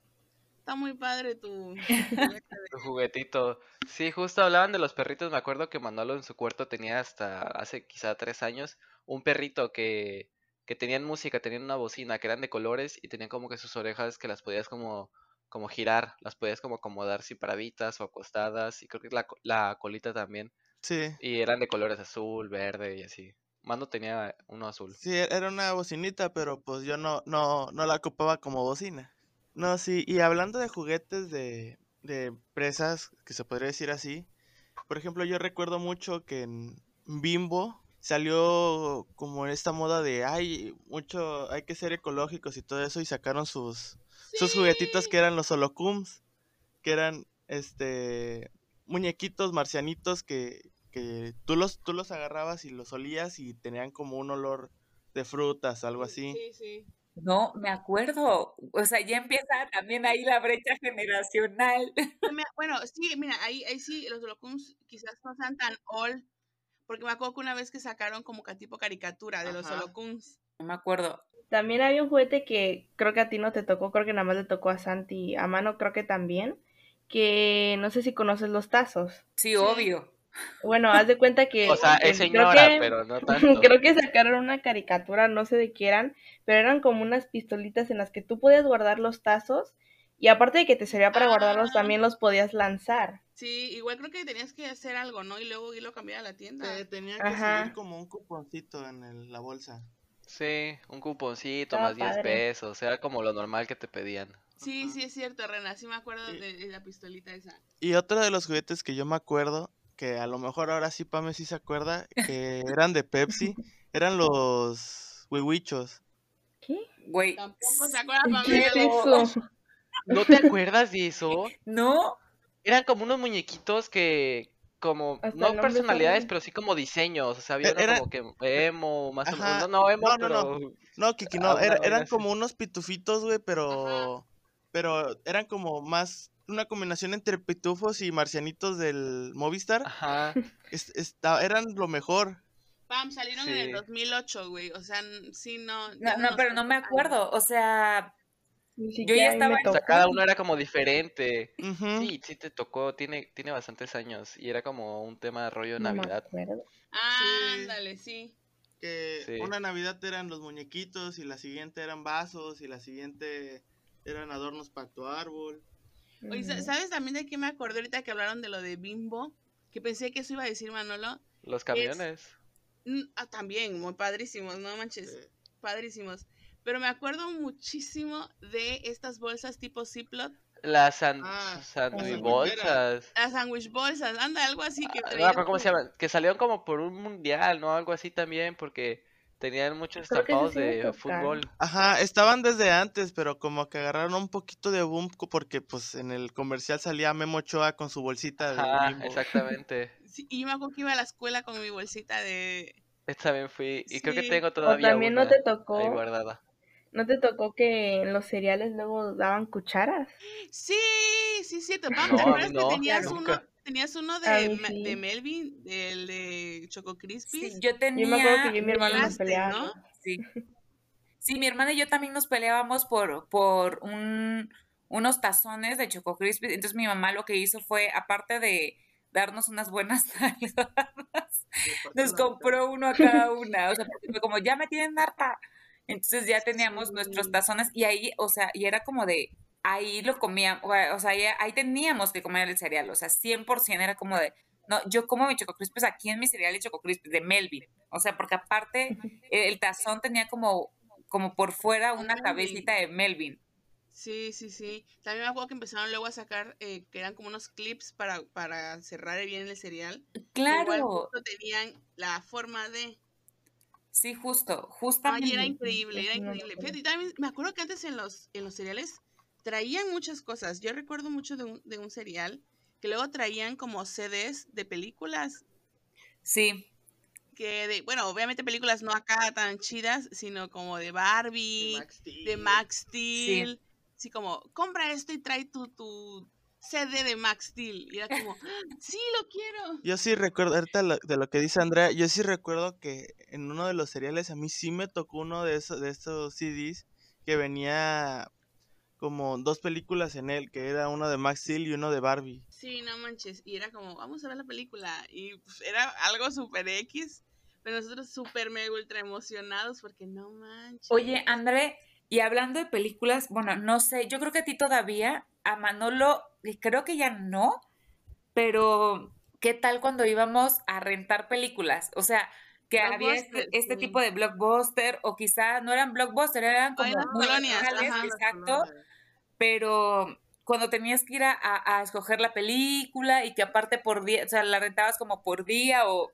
S1: está muy padre tu, *laughs*
S5: tu juguetito. Sí, justo hablaban de los perritos. Me acuerdo que Manolo en su cuarto tenía hasta hace quizá tres años un perrito que, que tenían música, tenían una bocina, que eran de colores y tenían como que sus orejas que las podías como como girar, las podías como acomodar si paraditas o acostadas y creo que la, la colita también.
S2: Sí.
S5: Y eran de colores azul, verde y así. Mando tenía uno azul.
S2: Sí, e-, era una bocinita, pero pues yo no, no, no la ocupaba como bocina. No, sí, y hablando de juguetes de, de presas, que se podría decir así, por ejemplo, yo recuerdo mucho que en Bimbo salió como esta moda de, ay, mucho, hay que ser ecológicos y todo eso, y sacaron sus, sus juguetitos que eran los holocums, que eran, este, muñequitos marcianitos que, que tú los, tú los agarrabas y los olías y tenían como un olor de frutas, algo así.
S1: Sí, sí.
S3: No, me acuerdo. O sea, ya empieza también ahí la brecha generacional.
S1: Bueno, sí, mira, ahí, ahí sí, los Holocums quizás no sean tan old, porque me acuerdo que una vez que sacaron como que tipo caricatura de los Holocums.
S3: No me acuerdo.
S4: También había un juguete que creo que a ti no te tocó, creo que nada más le tocó a Santi, a Mano creo que también, que no sé si conoces los tazos.
S3: Sí, obvio.
S4: Bueno, haz de cuenta que... *laughs*
S5: O sea, es señora, pero no *laughs* tanto.
S4: Creo que sacaron una caricatura, no sé de qué eran, pero eran como unas pistolitas en las que tú podías guardar los tazos y aparte de que te servía para guardarlos,
S1: Ah.
S4: también los podías lanzar.
S1: Sí, igual creo que tenías que hacer algo, ¿no? Y luego irlo a cambiar a la tienda.
S2: Te- tenía que
S4: Ajá.
S2: salir como un cuponcito en el- la bolsa.
S5: Sí, un cuponcito
S4: Estaba
S5: más 10
S4: padre.
S5: pesos. Era como lo normal que te pedían.
S1: Sí, sí es cierto, Rena, sí me acuerdo de, la pistolita esa.
S2: Y otro de los juguetes que yo me acuerdo, que a lo mejor ahora sí Pame sí se acuerda, que eran de Pepsi, *laughs* eran los huihuichos.
S4: ¿Qué?
S3: Güey.
S1: Tampoco se acuerda
S4: ¿Qué es? *laughs*
S5: ¿No te acuerdas de eso? *laughs*
S3: No,
S5: Eran como unos muñequitos que, como,
S4: Hasta
S5: no personalidades, pero sí como diseños. O sea, había
S2: E-
S5: uno
S2: era-
S5: como que emo, más o menos. No, no emo,
S2: No, no, no.
S5: pero.
S2: No, Kiki,
S5: Ah,
S2: no,
S5: una
S2: era- eran
S5: así.
S2: como unos pitufitos, güey, pero... Pero eran como más una combinación entre pitufos y marcianitos del Movistar.
S5: Ajá. *laughs*
S2: Es- eran lo mejor.
S1: Pam, salieron en el
S5: Sí.
S1: 2008, güey. O sea, sí, no.
S3: no, no, pero no me acuerdo. O sea, Yo ya estaba
S5: O sea, cada uno era como diferente. Sí, sí te tocó, tiene, tiene bastantes años. Y era como un tema de rollo de
S4: No
S5: Navidad.
S1: Ah,
S2: Sí.
S1: Ándale, sí.
S2: Que
S5: Sí.
S2: una Navidad eran los muñequitos y la siguiente eran vasos y la siguiente eran adornos para tu árbol.
S1: Oye. ¿sabes también de qué me acordé ahorita que hablaron de lo de Bimbo? Que pensé que eso iba a decir Manolo.
S5: Los camiones.
S1: Ah, también, muy padrísimos, no manches. Padrísimos. Pero me acuerdo muchísimo de estas bolsas tipo Ziploc,
S5: Las san
S2: Ah,
S5: sandwich bolsas.
S1: las sandwich bolsas, anda, algo así que
S5: Ah, No me
S1: traían
S5: acuerdo cómo se llaman. Que salieron como por un mundial, ¿no? Algo así también, porque tenían muchos
S4: me
S5: de fútbol.
S2: Ajá, estaban desde antes, pero como que agarraron un poquito de boom porque pues en el comercial salía Memo Ochoa con su bolsita de
S5: Ajá,
S2: Bimbo.
S5: exactamente. *laughs*
S1: Sí, y yo me acuerdo que iba a la escuela con mi bolsita de...
S5: Esta también fui. Y creo que tengo
S4: O
S5: todavía
S4: también no te
S5: ahí
S4: tocó,
S5: guardada.
S4: No te tocó que en los cereales luego daban cucharas.
S1: Sí, sí, cierto. Pam,
S5: No,
S1: ¿te acuerdas
S5: no,
S1: que tenías
S5: nunca.
S1: uno, tenías uno de,
S4: mí
S1: Ma-
S4: sí.
S1: de Melvin, del de Choco Crispies?
S3: sí, yo tenía.
S4: Yo me acuerdo que yo y mi hermano nos peleábamos.
S1: ¿no?
S3: Sí. Sí, mi hermana y yo también nos peleábamos por, por un, unos tazones de Choco Crispy. Entonces mi mamá lo que hizo fue, aparte de darnos unas buenas *laughs* nalgadas, nos compró uno a cada una. O sea, porque fue como, ya me tienen harta. Entonces ya teníamos nuestros tazones y ahí, o sea, y era como de, ahí lo comíamos, o sea, ahí, ahí teníamos que comer el cereal. O sea, 100% era como de, no, yo como mi Choco Crispy aquí en mi cereal y Choco Crispy de Melvin. O sea, porque aparte el, el tazón tenía como, como por fuera una cabecita de Melvin.
S1: Sí, sí, sí. También me acuerdo que empezaron luego a sacar, eh, que eran como unos clips para, para cerrar bien el cereal. Igual
S3: Claro,
S1: justo tenían la forma de...
S3: sí, justo,
S1: Ay,
S3: justamente. *laughs*
S1: era increíble, era increíble. Fíjate, y también me acuerdo que antes en los, en los cereales traían muchas cosas. Yo recuerdo mucho de un, de un cereal que luego traían como CDs de películas.
S3: Sí,
S1: Que de, bueno, obviamente películas no acá tan chidas, sino como de Barbie,
S2: Max Steel.
S1: de Max Steel. Así como, compra esto y trae tu, tu CD de Max Steel. Y era como, "Ah, sí, lo quiero.
S2: Yo sí recuerdo, ahorita lo- de lo que dice Andrea, yo sí recuerdo que en uno de los cereales a mí sí me tocó uno de esos, de estos CDs que venía como dos películas en él, que era uno de Max Steel y uno de Barbie.
S1: Sí, no manches. Y era como, vamos a ver la película. Y pues, era algo super X. Pero nosotros súper mega ultra emocionados porque no manches.
S3: Oye, André, y hablando de películas, bueno, no sé, yo creo que a ti todavía, a Manolo, creo que ya no, pero ¿qué tal cuando íbamos a rentar películas? O sea, que había este, este tipo de blockbuster, o quizá no eran blockbuster, eran como colonias, exacto, pero cuando tenías que ir a, escoger la película y que aparte por día, o sea, la rentabas como por día o...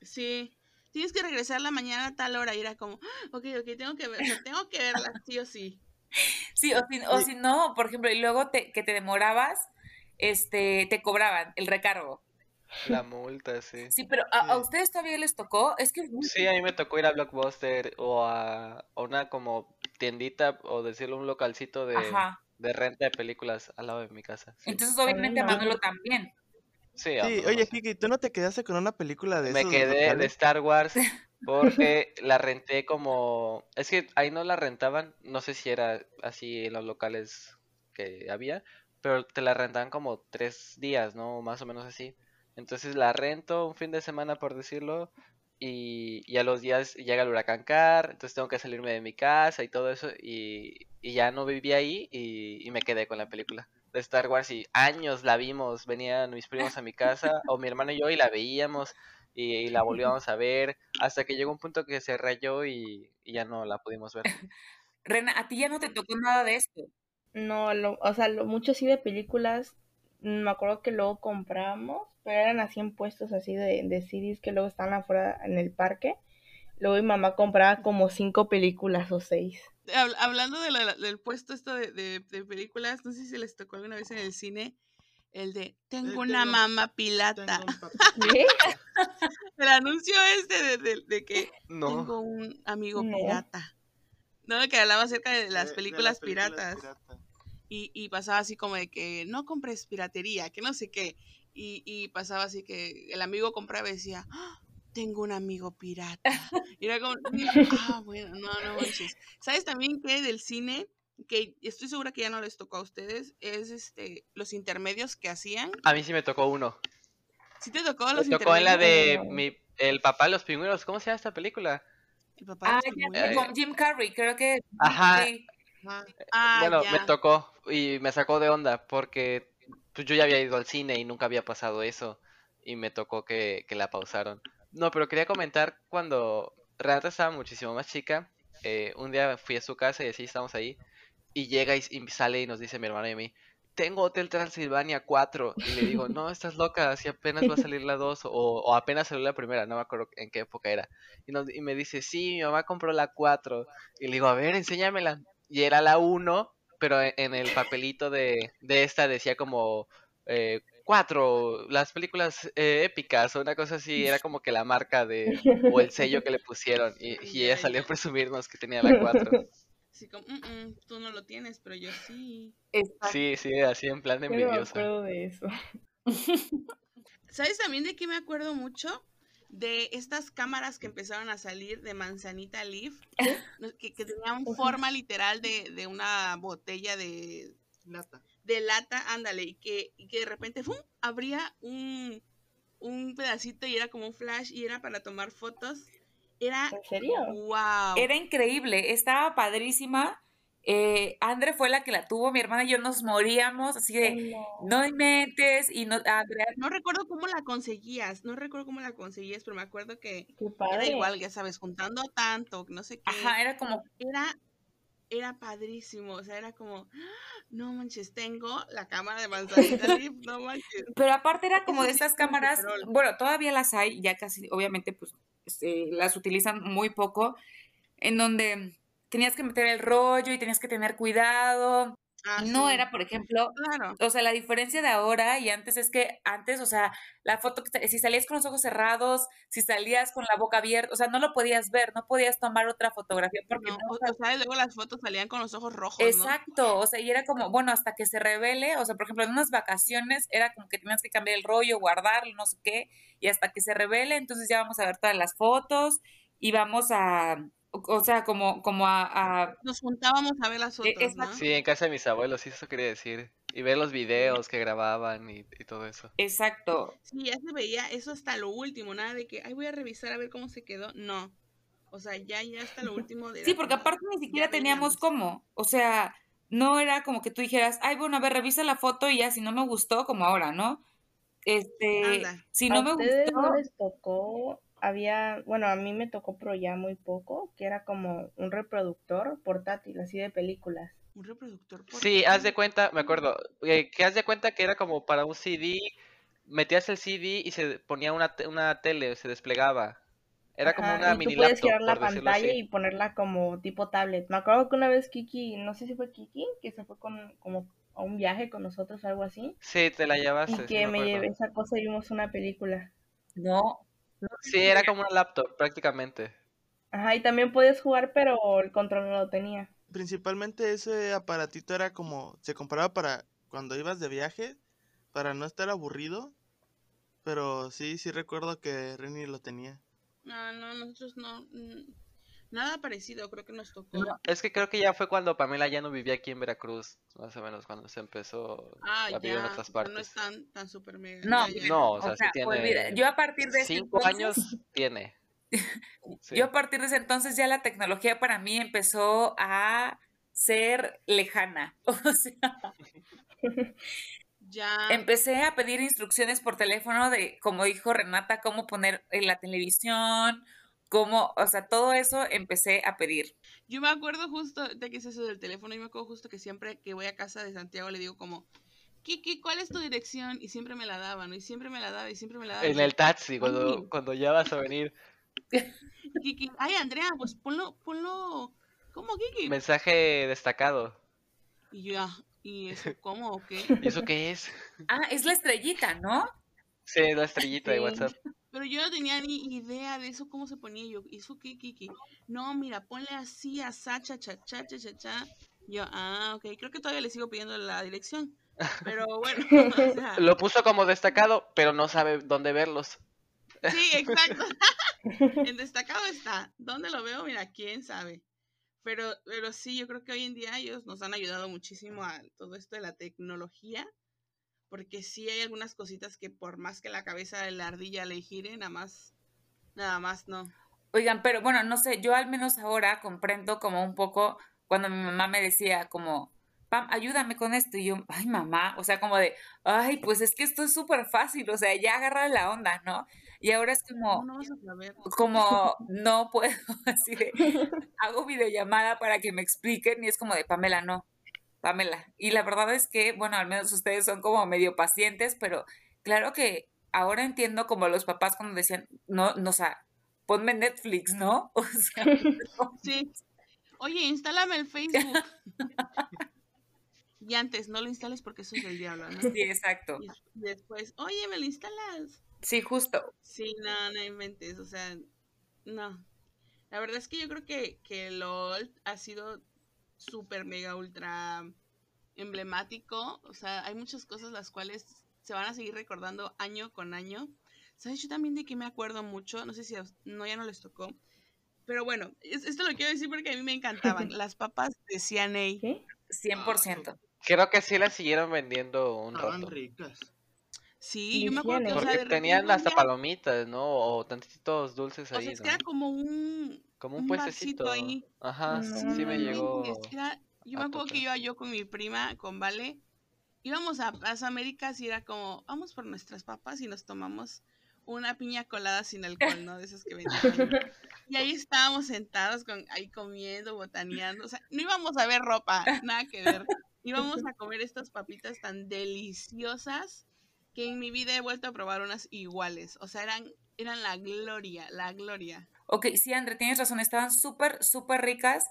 S1: Sí, tienes que regresar la mañana a tal hora y era como, ah, ok, ok, tengo que, ver, tengo que verla, sí o sí.
S3: Sí, o si, o si no, por ejemplo, y luego te, que te demorabas, este, te cobraban el recargo.
S5: La multa, sí.
S3: Sí, pero ¿a, ustedes todavía les tocó? Es que...
S5: Sí, a mí me tocó ir a Blockbuster o a, una como tiendita o decirlo un localcito de, de renta de películas al lado de mi casa.
S3: Entonces, obviamente, a Manolo también.
S2: Sí, sí oye, Kiki, ¿tú no te quedaste con una película de
S5: Me quedé de Star Wars *laughs* *laughs* porque la renté como... Es que ahí no la rentaban, no sé si era así en los locales que había, pero te la rentaban como tres días, ¿no? Más o menos así. Entonces la rento un fin de semana, por decirlo, y, a los días llega el huracán Car, entonces tengo que salirme de mi casa y todo eso, y, ya no viví ahí y, me quedé con la película de Star Wars y años la vimos, venían mis primos a mi casa o mi hermano y yo y la veíamos y, la volvíamos a ver hasta que llegó un punto que se rayó y, ya no la pudimos ver. *laughs*
S3: Rena, ¿a ti ya no te tocó nada de esto?
S4: No, lo, o sea, lo, mucho sí de películas, me acuerdo que luego compramos pero eran así en puestos así de, de CDs que luego estaban afuera en el parque. Luego mi mamá compraba como cinco películas o seis.
S1: Hablando de del puesto esto de, de, películas, no sé si les tocó alguna vez en el cine el de Tengo una mamá pilata. *laughs* *laughs* el anuncio este de, de, que tengo un amigo pirata. No, que hablaba acerca de las películas, piratas. Y, y pasaba así como de que no compres piratería, que no sé qué. Y, pasaba así que el amigo compraba y decía, ¡Ah! tengo un amigo pirata. Y era como, *laughs* ah, bueno, no, no manches. ¿Sabes también que del cine, que estoy segura que ya no les tocó a ustedes, es este los intermedios que hacían?
S5: A mí sí me tocó uno.
S1: ¿Sí te tocó los
S5: me tocó en la de mi, El papá de los pingüinos. ¿Cómo se llama esta película?
S3: El papá de los ah, con Jim Carrey, creo que.
S5: Ajá. Ah, bueno, me tocó y me sacó de onda porque pues yo ya había ido al cine y nunca había pasado eso y me tocó que, la pausaron. No, pero quería comentar cuando Renata estaba muchísimo más chica, eh, un día fui a su casa y así estamos ahí y llega y, sale y nos dice mi hermano y a mí, tengo Hotel Transilvania 4. Y le digo, no, estás loca, si apenas va a salir la 2 o, o apenas salió la primera, no me acuerdo en qué época era. Y, nos, y, me dice, sí, mi mamá compró la 4. Y le digo, a ver, enséñamela. Y era la 1, pero e, en el papelito de, de esta decía como eh, 4, las películas eh, épicas o una cosa así, era como que la marca de, o el sello que le pusieron. Y, y ella salió a presumirnos que tenía la 4.
S1: Así como, mm -mm, tú no lo tienes, pero yo sí.
S5: Sí, sí, así en plan de envidiosa.
S4: Me de eso. *laughs*
S1: ¿Sabes también de qué me acuerdo mucho? De estas cámaras que empezaron a salir de Manzanita Leaf, *laughs* que, tenían forma literal de, de una botella de
S2: lata.
S1: De lata, ándale, y que, y que de repente ¡fum! abría un, un pedacito y era como un flash y era para tomar fotos. Era,
S4: ¿En serio?
S1: Wow.
S3: Era increíble, estaba padrísima eh, Andre fue la que la tuvo, mi hermana y yo nos moríamos, así de no, inventes y no,
S1: no recuerdo cómo la conseguías, no recuerdo cómo la conseguías, pero me acuerdo que era igual, ya sabes, juntando tanto, no sé qué.
S3: Ajá, era como
S1: era era padrísimo, o sea, era como no manches, tengo la cámara de manzanita *laughs* no manches.
S3: Pero aparte era como de esas cámaras, bueno, todavía las hay, ya casi, obviamente, pues este, las utilizan muy poco, en donde tenías que meter el rollo y tenías que tener cuidado. Ah, no era, por ejemplo, o sea, la diferencia de ahora y antes es que antes, o sea, la foto, si salías con los ojos cerrados, si salías con la boca abierta, o sea, no lo podías ver, no podías tomar otra fotografía porque
S1: no, o sea, luego las fotos salían con los ojos rojos.
S3: Exacto, o sea, y era como, bueno, hasta que se revele, o sea, por ejemplo, en unas vacaciones era como que tenías que cambiar el rollo, guardarlo, no sé qué, y hasta que se revele, entonces ya vamos a ver todas las fotos y vamos a o sea, como, como a,
S1: Nos juntábamos a ver las
S3: e,
S1: fotos, ¿no?
S5: Sí, en casa de mis abuelos, sí, eso quería decir. Y ver los videos que grababan y, todo eso.
S3: Exacto.
S1: Sí, ya se veía eso hasta lo último, nada de que, ay, voy a revisar a ver cómo se quedó. No. O sea, ya, ya hasta lo último de...
S3: Sí, porque aparte ni siquiera teníamos cómo. O sea, no era como que tú dijeras, ay, bueno, a ver, revisa la foto y ya, si no me gustó, como ahora, ¿no? Este, si no me
S4: gustó. no les tocó, había, bueno, a mí me tocó pero ya muy poco, que era como un reproductor portátil, así de películas.
S1: Un reproductor portátil.
S5: Sí, haz de cuenta, me acuerdo, eh, que haz de cuenta que era como para un CD, metías el CD y se ponía una, una tele, se desplegaba. Era como una
S4: y mini tú puedes girar la pantalla y ponerla como tipo tablet. Me acuerdo que una vez Kiki, no sé si fue Kiki, que se fue con como a un viaje con nosotros, algo así.
S5: Sí, te la llevaste.
S4: Y que me, llevé esa cosa y vimos una película.
S3: No.
S5: Sí, era como una laptop prácticamente.
S4: Ajá, y también podías jugar, pero el control no lo tenía.
S2: Principalmente ese aparatito era como, se compraba para cuando ibas de viaje, para no estar aburrido. Pero sí, sí recuerdo que Renny lo tenía.
S1: No, no, nosotros no. Nada parecido, creo que nos tocó.
S5: es que creo que ya fue cuando Pamela ya no vivía aquí en Veracruz, más o menos, cuando se empezó
S1: ah, a vivir en otras partes. no es tan, tan super mega.
S3: No,
S5: no, o sea, sí tiene.
S3: yo a partir de
S5: cinco años *laughs* tiene.
S3: Yo a partir de ese entonces ya la tecnología para mí empezó a ser lejana. *laughs* O sea.
S1: Ya.
S3: Empecé a pedir instrucciones por teléfono de, como dijo Renata, cómo poner en la televisión, cómo, o sea, todo eso empecé a pedir.
S1: Yo me acuerdo justo de que es eso del teléfono, y me acuerdo justo que siempre que voy a casa de Santiago le digo como, Kiki, ¿cuál es tu dirección? Y siempre me la daban, Y siempre me la daba, y siempre me la daba.
S5: En el taxi, cuando, cuando ya vas a venir. *laughs*
S1: Kiki, ay, Andrea, pues ponlo, ponlo, ¿cómo, Kiki?
S5: Mensaje destacado.
S1: Y yo, ah, ¿y eso *laughs* cómo o qué?
S5: ¿Y eso qué es?
S3: Ah, es la estrellita, ¿no?
S5: Sí, la estrellita de WhatsApp.
S1: Pero yo no tenía ni idea de eso, cómo se ponía yo. ¿Y eso qué, Kiki? No, mira, ponle así a Sacha, cha, cha, cha, cha, cha. Yo, ah, ok, creo que todavía le sigo pidiendo la dirección. Pero *laughs* bueno. *laughs*
S5: Lo puso como destacado, pero no sabe dónde verlos.
S1: Sí, exacto. *laughs* en destacado está. ¿Dónde lo veo? Mira, quién sabe. Pero, pero sí, yo creo que hoy en día ellos nos han ayudado muchísimo a todo esto de la tecnología porque sí hay algunas cositas que por más que la cabeza de la ardilla le gire, nada más, nada más no.
S3: Oigan, pero bueno, no sé, yo al menos ahora comprendo como un poco cuando mi mamá me decía como, Pam, ayúdame con esto. Y yo, ay, mamá, o sea, como de, ay, pues es que esto es súper fácil, o sea, ya agarra la onda, ¿no? Y ahora es como,
S1: no, no
S3: como, no *laughs* puedo, *laughs* así de, hago videollamada para que me expliquen y es como de, Pamela, no, Pamela. Y la verdad es que, bueno, al menos ustedes son como medio pacientes, pero claro que ahora entiendo como los papás cuando decían, no, no, o sea, ponme Netflix, ¿no? *laughs* O sea,
S1: sí. Oye, instálame el Facebook. y antes, no lo instales porque eso es el diablo, ¿no?
S3: Sí, exacto.
S1: Y después, oye, ¿me lo instalas?
S3: Sí, justo.
S1: Sí, no, no inventes, o sea, no. La verdad es que yo creo que, que LOL ha sido súper, mega, ultra emblemático. O sea, hay muchas cosas las cuales se van a seguir recordando año con año. ¿Sabes? Yo también de que me acuerdo mucho, no sé si no ya no les tocó. Pero bueno, esto lo quiero decir porque a mí me encantaban. *laughs* Las papas de CNA.
S3: ¿Qué? 100%.
S5: Creo que sí las siguieron vendiendo un
S2: Estaban ricas.
S1: Sí, yo me acuerdo
S5: Porque tenían hasta palomitas, ¿no? O tantitos dulces ahí.
S1: O sea, era como un.
S5: Como un, puestecito. ahí. Ajá, sí me llegó.
S1: yo me acuerdo que iba yo con mi prima, con Vale. Íbamos a Plaza Américas y era como, vamos por nuestras papas y nos tomamos una piña colada sin alcohol, ¿no? De esas que vendían. y ahí estábamos sentados con, ahí comiendo, botaneando. O sea, no íbamos a ver ropa, nada que ver. Íbamos a comer estas papitas tan deliciosas que en mi vida he vuelto a probar unas iguales. O sea, eran, eran la gloria, la gloria.
S3: Ok, sí, André, tienes razón, estaban súper, súper ricas.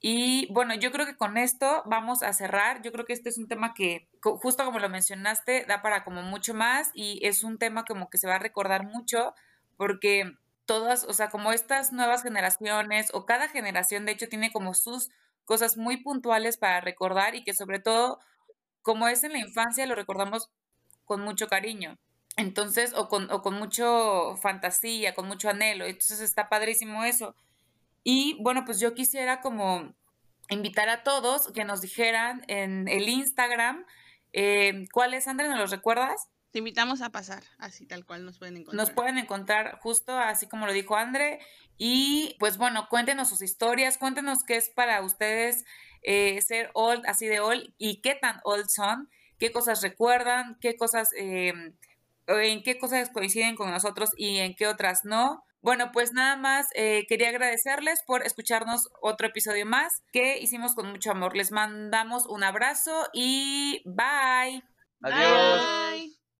S3: Y bueno, yo creo que con esto vamos a cerrar. Yo creo que este es un tema que, justo como lo mencionaste, da para como mucho más y es un tema como que se va a recordar mucho porque todas, o sea, como estas nuevas generaciones o cada generación de hecho tiene como sus cosas muy puntuales para recordar y que sobre todo, como es en la infancia, lo recordamos con mucho cariño. Entonces, o con, o con mucho fantasía, con mucho anhelo. Entonces está padrísimo eso. Y bueno, pues yo quisiera como invitar a todos que nos dijeran en el Instagram eh, cuáles, André, ¿nos los recuerdas?
S1: Te invitamos a pasar, así tal cual nos pueden encontrar.
S3: Nos pueden encontrar justo así como lo dijo André. Y pues bueno, cuéntenos sus historias, cuéntenos qué es para ustedes eh, ser old, así de old, y qué tan old son qué cosas recuerdan, qué cosas, eh, en qué cosas coinciden con nosotros y en qué otras no. Bueno, pues nada más eh, quería agradecerles por escucharnos otro episodio más que hicimos con mucho amor. Les mandamos un abrazo y bye.
S5: Adiós.